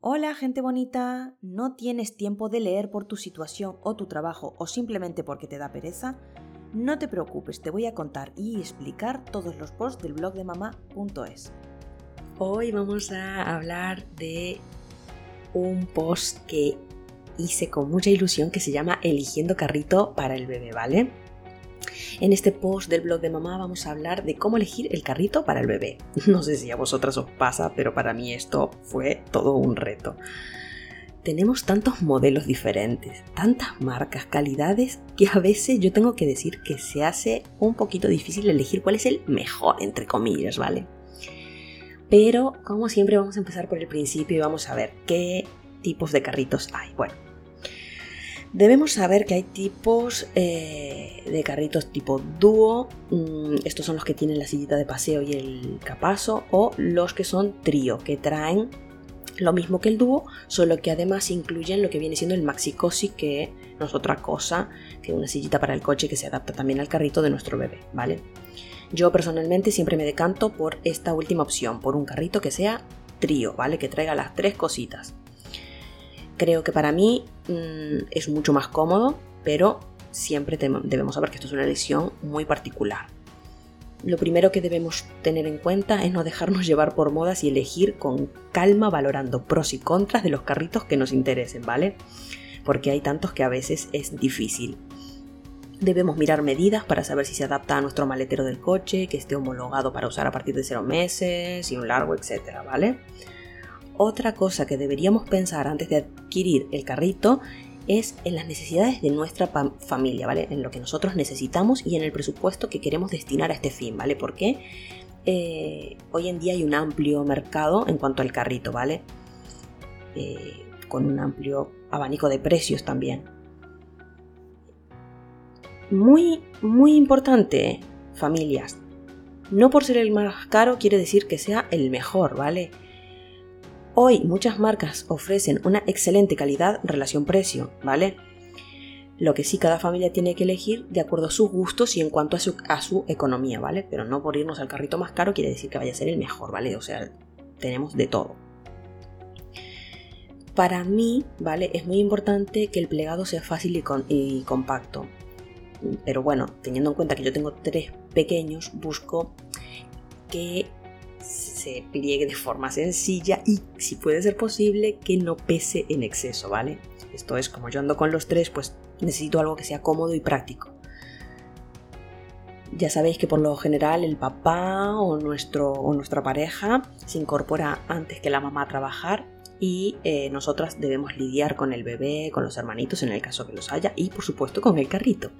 Hola gente bonita, ¿no tienes tiempo de leer por tu situación o tu trabajo o simplemente porque te da pereza? No te preocupes, te voy a contar y explicar todos los posts del blog de mamá.es. Hoy vamos a hablar de un post que hice con mucha ilusión que se llama Eligiendo carrito para el bebé, ¿vale? En este post del blog de mamá vamos a hablar de cómo elegir el carrito para el bebé. No sé si a vosotras os pasa, pero para mí esto fue todo un reto. Tenemos tantos modelos diferentes, tantas marcas, calidades, que a veces yo tengo que decir que se hace un poquito difícil elegir cuál es el mejor, entre comillas, ¿vale? Pero como siempre vamos a empezar por el principio y vamos a ver qué tipos de carritos hay. Bueno, Debemos saber que hay tipos eh, de carritos tipo dúo, mm, estos son los que tienen la sillita de paseo y el capazo, o los que son trío, que traen lo mismo que el dúo, solo que además incluyen lo que viene siendo el maxi cosi, que no es otra cosa que una sillita para el coche que se adapta también al carrito de nuestro bebé, ¿vale? Yo personalmente siempre me decanto por esta última opción, por un carrito que sea trío, ¿vale? Que traiga las tres cositas. Creo que para mí mm, es mucho más cómodo, pero siempre debemos saber que esto es una elección muy particular. Lo primero que debemos tener en cuenta es no dejarnos llevar por modas y elegir con calma valorando pros y contras de los carritos que nos interesen, ¿vale? Porque hay tantos que a veces es difícil. Debemos mirar medidas para saber si se adapta a nuestro maletero del coche, que esté homologado para usar a partir de 0 meses y un largo, etcétera, ¿vale? Otra cosa que deberíamos pensar antes de adquirir el carrito es en las necesidades de nuestra familia, ¿vale? En lo que nosotros necesitamos y en el presupuesto que queremos destinar a este fin, ¿vale? Porque eh, hoy en día hay un amplio mercado en cuanto al carrito, ¿vale? Eh, con un amplio abanico de precios también. Muy, muy importante, familias. No por ser el más caro quiere decir que sea el mejor, ¿vale? Hoy muchas marcas ofrecen una excelente calidad relación-precio, ¿vale? Lo que sí cada familia tiene que elegir de acuerdo a sus gustos y en cuanto a su, economía, ¿vale? Pero no por irnos al carrito más caro quiere decir que vaya a ser el mejor, ¿vale? O sea, tenemos de todo. Para mí, ¿vale? Es muy importante que el plegado sea fácil y compacto. Pero bueno, teniendo en cuenta que yo tengo tres pequeños, busco que se pliegue de forma sencilla y, si puede ser posible, que no pese en exceso, ¿vale? Esto es, como yo ando con los tres, pues necesito algo que sea cómodo y práctico. Ya sabéis que por lo general el papá o, nuestro, o nuestra pareja se incorpora antes que la mamá a trabajar y eh, nosotras debemos lidiar con el bebé, con los hermanitos en el caso que los haya y por supuesto con el carrito.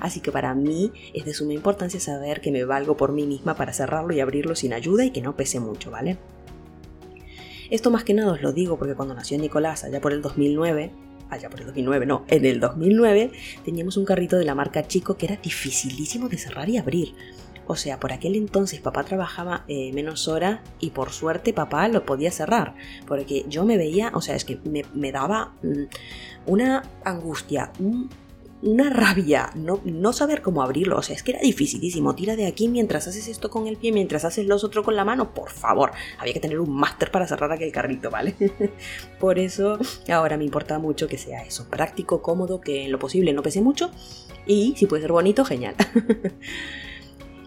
Así que para mí es de suma importancia saber que me valgo por mí misma para cerrarlo y abrirlo sin ayuda y que no pese mucho, ¿vale? Esto más que nada os lo digo porque cuando nació Nicolás allá por el 2009, allá por el 2009, no, en el 2009 teníamos un carrito de la marca Chico que era dificilísimo de cerrar y abrir. O sea, por aquel entonces papá trabajaba eh, menos horas y por suerte papá lo podía cerrar. Porque yo me veía, o sea, es que me, daba mm, una angustia, una rabia, no, no, saber cómo abrirlo. O sea, es que era dificilísimo. Tira de aquí mientras haces esto con el pie, mientras haces los otros con la mano. Por favor, había que tener un máster para cerrar aquel carrito, ¿vale? por eso ahora me importa mucho que sea eso. Práctico, cómodo, que en lo posible no pese mucho. Y si puede ser bonito, genial.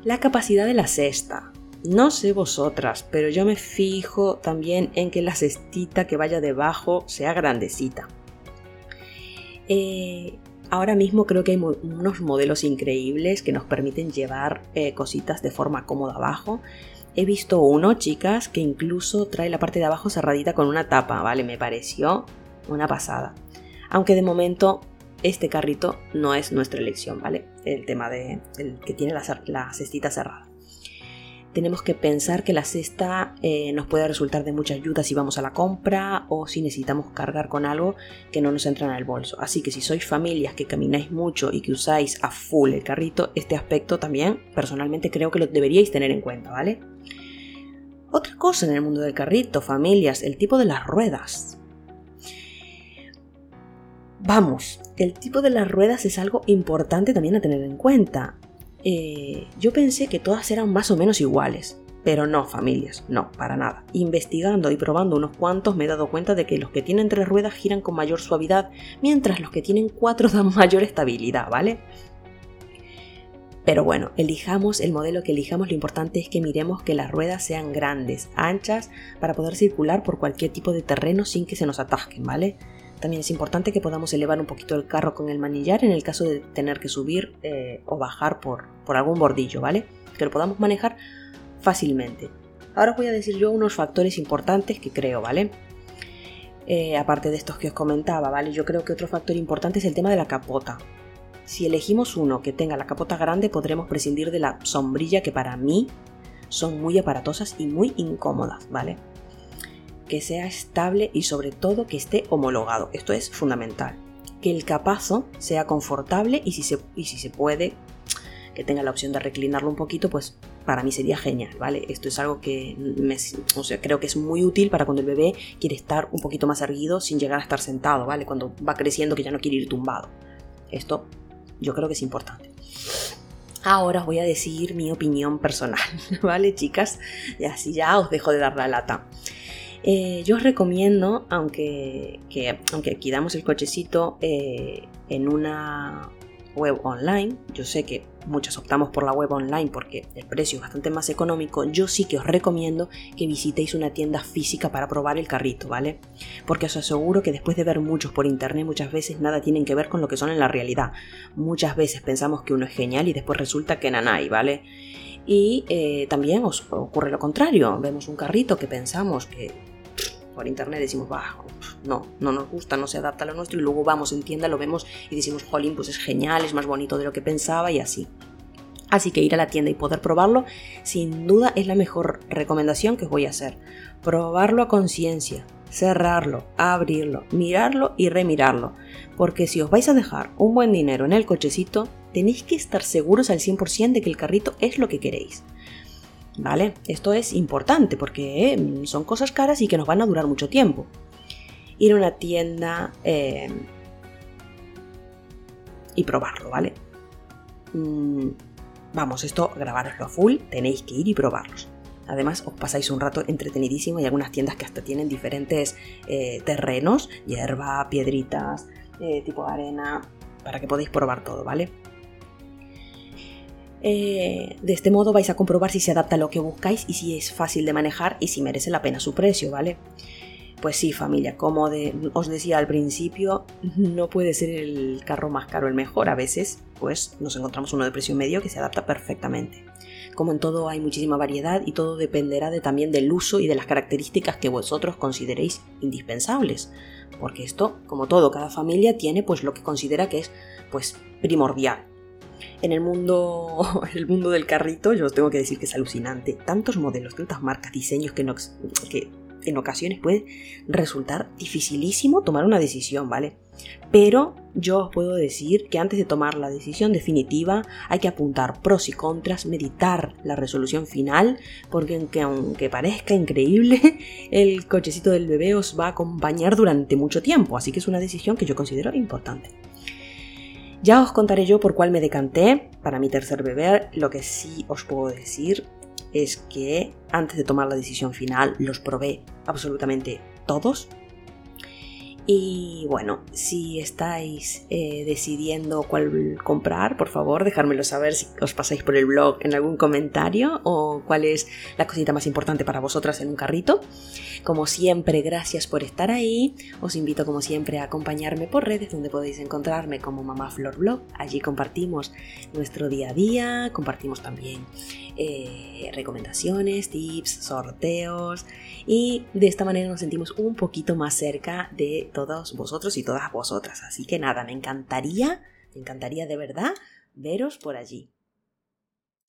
La capacidad de la cesta. No sé vosotras, pero yo me fijo también en que la cestita que vaya debajo sea grandecita. Eh, ahora mismo creo que hay unos modelos increíbles que nos permiten llevar eh, cositas de forma cómoda abajo. He visto uno, chicas, que incluso trae la parte de abajo cerradita con una tapa, ¿vale? Me pareció una pasada. Aunque de momento este carrito no es nuestra elección, ¿vale? El tema de el que tiene la, cestita cerrada. Tenemos que pensar que la cesta eh, nos puede resultar de mucha ayuda si vamos a la compra o si necesitamos cargar con algo que no nos entra en el bolso. Así que si sois familias que camináis mucho y que usáis a full el carrito, este aspecto también personalmente creo que lo deberíais tener en cuenta, ¿vale? Otra cosa en el mundo del carrito, familias, el tipo de las ruedas. Vamos, el tipo de las ruedas es algo importante también a tener en cuenta. Eh, yo pensé que todas eran más o menos iguales, Pero no, familias, no, para nada. Investigando y probando unos cuantos me he dado cuenta de que los que tienen tres ruedas giran con mayor suavidad, mientras los que tienen cuatro dan mayor estabilidad, ¿vale? Pero bueno, elijamos el modelo que elijamos, lo importante es que miremos que las ruedas sean grandes, anchas, para poder circular por cualquier tipo de terreno sin que se nos atasquen, ¿vale? También es importante que podamos elevar un poquito el carro con el manillar en el caso de tener que subir eh, o bajar por, por algún bordillo, ¿vale? Que lo podamos manejar fácilmente. Ahora os voy a decir yo unos factores importantes que creo, ¿vale? Eh, aparte de estos que os comentaba, ¿vale? Yo creo que otro factor importante es el tema de la capota. Si elegimos uno que tenga la capota grande, podremos prescindir de la sombrilla que para mí son muy aparatosas y muy incómodas, ¿vale? Que sea estable y sobre todo que esté homologado. Esto es fundamental. Que el capazo sea confortable y si se, y si se puede, que tenga la opción de reclinarlo un poquito, pues para mí sería genial, ¿vale? Esto es algo que me, o sea, creo que es muy útil para cuando el bebé quiere estar un poquito más erguido sin llegar a estar sentado, ¿vale? Cuando va creciendo que ya no quiere ir tumbado. Esto yo creo que es importante. Ahora os voy a decir mi opinión personal, ¿vale, chicas? Y así ya os dejo de dar la lata. Eh, yo os recomiendo, aunque, que, aunque aquí el cochecito eh, en una web online, yo sé que muchas optamos por la web online porque el precio es bastante más económico, yo sí que os recomiendo que visitéis una tienda física para probar el carrito, ¿vale? Porque os aseguro que después de ver muchos por internet muchas veces nada tienen que ver con lo que son en la realidad. Muchas veces pensamos que uno es genial y después resulta que nanay, ¿vale? Y eh, también os ocurre lo contrario, vemos un carrito que pensamos que por internet decimos, bah, no, no nos gusta, no se adapta a lo nuestro y luego vamos en tienda, lo vemos y decimos, jolín, pues es genial, es más bonito de lo que pensaba y así. Así que ir a la tienda y poder probarlo, sin duda es la mejor recomendación que os voy a hacer. Probarlo a conciencia, cerrarlo, abrirlo, mirarlo y remirarlo. Porque si os vais a dejar un buen dinero en el cochecito, tenéis que estar seguros al 100% de que el carrito es lo que queréis. ¿Vale? Esto es importante porque eh, son cosas caras y que nos van a durar mucho tiempo ir a una tienda eh, y probarlo, ¿vale? Mm, vamos, esto grabároslo a full, tenéis que ir y probarlos. Además, os pasáis un rato entretenidísimo y algunas tiendas que hasta tienen diferentes eh, terrenos, hierba, piedritas, eh, tipo arena, para que podáis probar todo, ¿vale? De este modo vais a comprobar si se adapta a lo que buscáis y si es fácil de manejar y si merece la pena su precio, ¿vale? Pues sí, familia, como os decía al principio, no puede ser el carro más caro el mejor. A veces, pues nos encontramos uno de precio medio que se adapta perfectamente. Como en todo hay muchísima variedad y todo dependerá de, también del uso y de las características que vosotros consideréis indispensables. Porque esto, como todo, cada familia tiene pues lo que considera que es pues primordial. En el mundo, el mundo del carrito, yo tengo que decir que es alucinante. Tantos modelos, tantas marcas, diseños que, en ocasiones puede resultar dificilísimo tomar una decisión, ¿vale? Pero yo os puedo decir que antes de tomar la decisión definitiva hay que apuntar pros y contras, meditar la resolución final, porque aunque, parezca increíble, el cochecito del bebé os va a acompañar durante mucho tiempo, así que es una decisión que yo considero importante. Ya os contaré yo por cuál me decanté para mi tercer bebé, lo que sí os puedo decir es que antes de tomar la decisión final los probé absolutamente todos y bueno, si estáis eh, decidiendo cuál comprar, por favor, dejármelo saber si os pasáis por el blog en algún comentario o cuál es la cosita más importante para vosotras en un carrito. Como siempre, gracias por estar ahí. Os invito, como siempre, a acompañarme por redes donde podéis encontrarme como Mamá Flor Blog. Allí compartimos nuestro día a día, compartimos también eh, recomendaciones, tips, sorteos y de esta manera nos sentimos un poquito más cerca de todos vosotros y todas vosotras. Así que nada, me encantaría, me encantaría de verdad veros por allí.